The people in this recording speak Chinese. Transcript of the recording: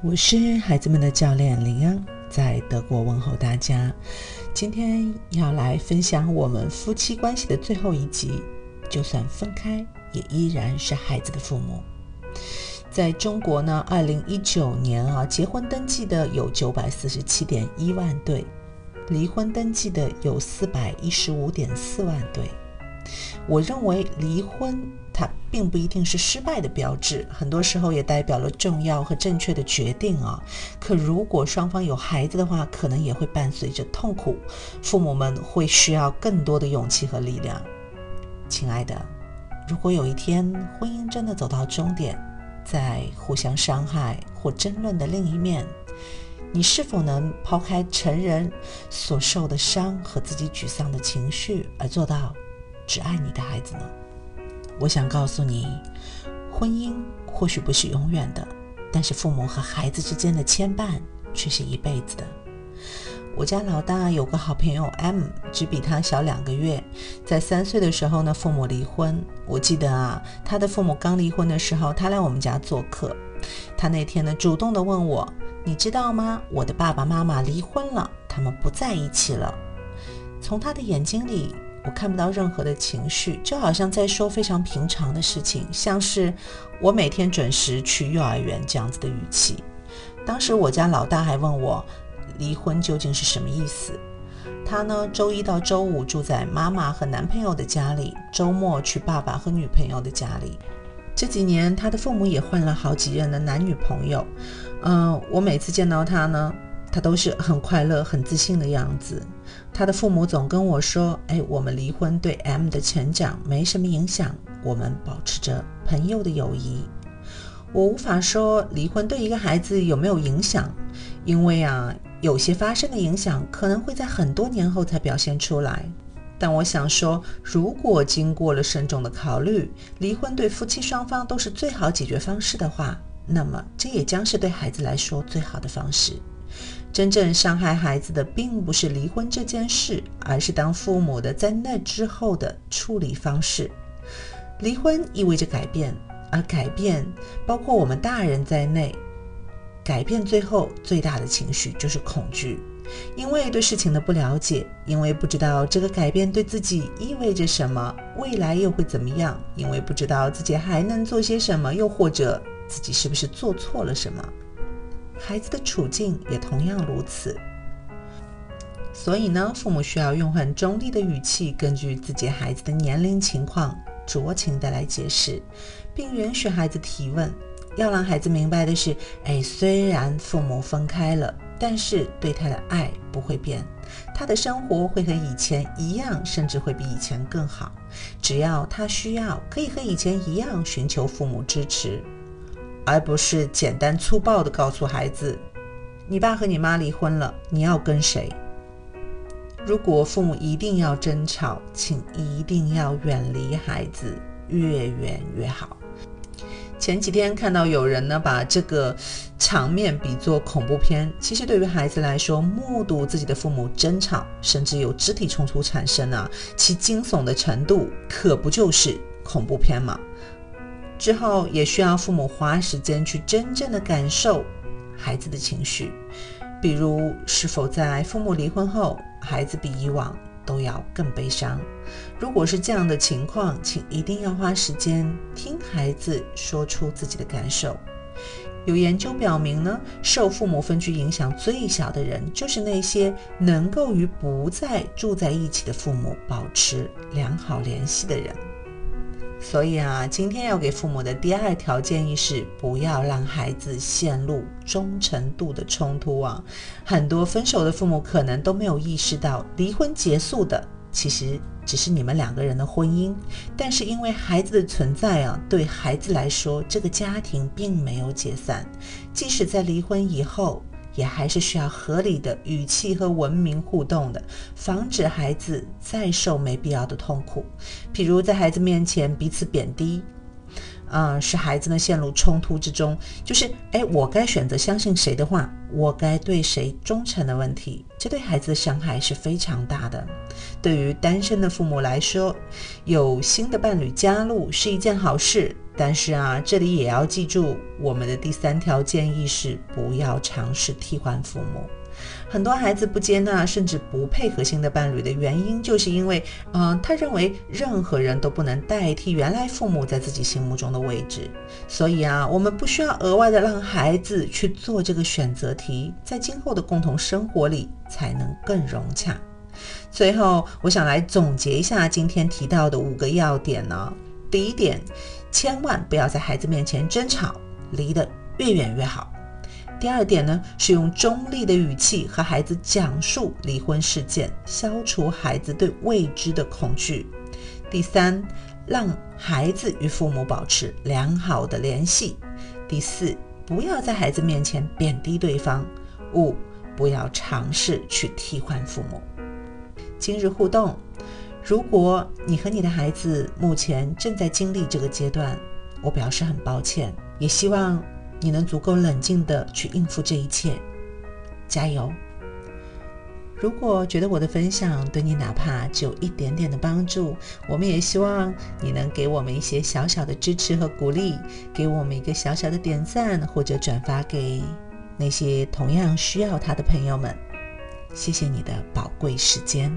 我是孩子们的教练林安，在德国问候大家。今天要来分享我们夫妻关系的最后一集。就算分开，也依然是孩子的父母。在中国呢，二零一九年啊，结婚登记的有九百四十七点一万对，离婚登记的有四百一十五点四万对。我认为离婚它并不一定是失败的标志，很多时候也代表了重要和正确的决定啊。可如果双方有孩子的话，可能也会伴随着痛苦，父母们会需要更多的勇气和力量。亲爱的，如果有一天婚姻真的走到终点，在互相伤害或争论的另一面，你是否能抛开成人所受的伤和自己沮丧的情绪，而做到？只爱你的孩子呢？我想告诉你，婚姻或许不是永远的，但是父母和孩子之间的牵绊却是一辈子的。我家老大有个好朋友 M，只比他小两个月，在三岁的时候呢，父母离婚。我记得啊，他的父母刚离婚的时候，他来我们家做客，他那天呢，主动的问我：“你知道吗？我的爸爸妈妈离婚了，他们不在一起了。”从他的眼睛里。我看不到任何的情绪，就好像在说非常平常的事情，像是我每天准时去幼儿园这样子的语气。当时我家老大还问我，离婚究竟是什么意思？他呢，周一到周五住在妈妈和男朋友的家里，周末去爸爸和女朋友的家里。这几年，他的父母也换了好几任的男女朋友。嗯，我每次见到他呢。他都是很快乐、很自信的样子。他的父母总跟我说：“哎，我们离婚对 M 的成长没什么影响，我们保持着朋友的友谊。”我无法说离婚对一个孩子有没有影响，因为啊，有些发生的影响可能会在很多年后才表现出来。但我想说，如果经过了慎重的考虑，离婚对夫妻双方都是最好解决方式的话，那么这也将是对孩子来说最好的方式。真正伤害孩子的，并不是离婚这件事，而是当父母的在那之后的处理方式。离婚意味着改变，而改变包括我们大人在内。改变最后最大的情绪就是恐惧，因为对事情的不了解，因为不知道这个改变对自己意味着什么，未来又会怎么样，因为不知道自己还能做些什么，又或者自己是不是做错了什么。孩子的处境也同样如此，所以呢，父母需要用很中立的语气，根据自己孩子的年龄情况，酌情的来解释，并允许孩子提问。要让孩子明白的是，哎，虽然父母分开了，但是对他的爱不会变，他的生活会和以前一样，甚至会比以前更好。只要他需要，可以和以前一样寻求父母支持。而不是简单粗暴地告诉孩子：“你爸和你妈离婚了，你要跟谁？”如果父母一定要争吵，请一定要远离孩子，越远越好。前几天看到有人呢把这个场面比作恐怖片，其实对于孩子来说，目睹自己的父母争吵，甚至有肢体冲突产生啊，其惊悚的程度可不就是恐怖片吗？之后也需要父母花时间去真正的感受孩子的情绪，比如是否在父母离婚后，孩子比以往都要更悲伤。如果是这样的情况，请一定要花时间听孩子说出自己的感受。有研究表明呢，受父母分居影响最小的人，就是那些能够与不再住在一起的父母保持良好联系的人。所以啊，今天要给父母的第二条建议是，不要让孩子陷入忠诚度的冲突啊。很多分手的父母可能都没有意识到，离婚结束的其实只是你们两个人的婚姻，但是因为孩子的存在啊，对孩子来说，这个家庭并没有解散，即使在离婚以后。也还是需要合理的语气和文明互动的，防止孩子再受没必要的痛苦。譬如在孩子面前彼此贬低，啊，使孩子呢陷入冲突之中。就是，哎，我该选择相信谁的话，我该对谁忠诚的问题，这对孩子的伤害是非常大的。对于单身的父母来说，有新的伴侣加入是一件好事。但是啊，这里也要记住，我们的第三条建议是不要尝试替换父母。很多孩子不接纳甚至不配合新的伴侣的原因，就是因为，嗯，他认为任何人都不能代替原来父母在自己心目中的位置。所以啊，我们不需要额外的让孩子去做这个选择题，在今后的共同生活里才能更融洽。最后，我想来总结一下今天提到的五个要点呢。第一点，千万不要在孩子面前争吵，离得越远越好。第二点呢，是用中立的语气和孩子讲述离婚事件，消除孩子对未知的恐惧。第三，让孩子与父母保持良好的联系。第四，不要在孩子面前贬低对方。五，不要尝试去替换父母。今日互动：如果你和你的孩子目前正在经历这个阶段，我表示很抱歉，也希望。你能足够冷静地去应付这一切，加油！如果觉得我的分享对你哪怕只有一点点的帮助，我们也希望你能给我们一些小小的支持和鼓励，给我们一个小小的点赞，或者转发给那些同样需要它的朋友们。谢谢你的宝贵时间。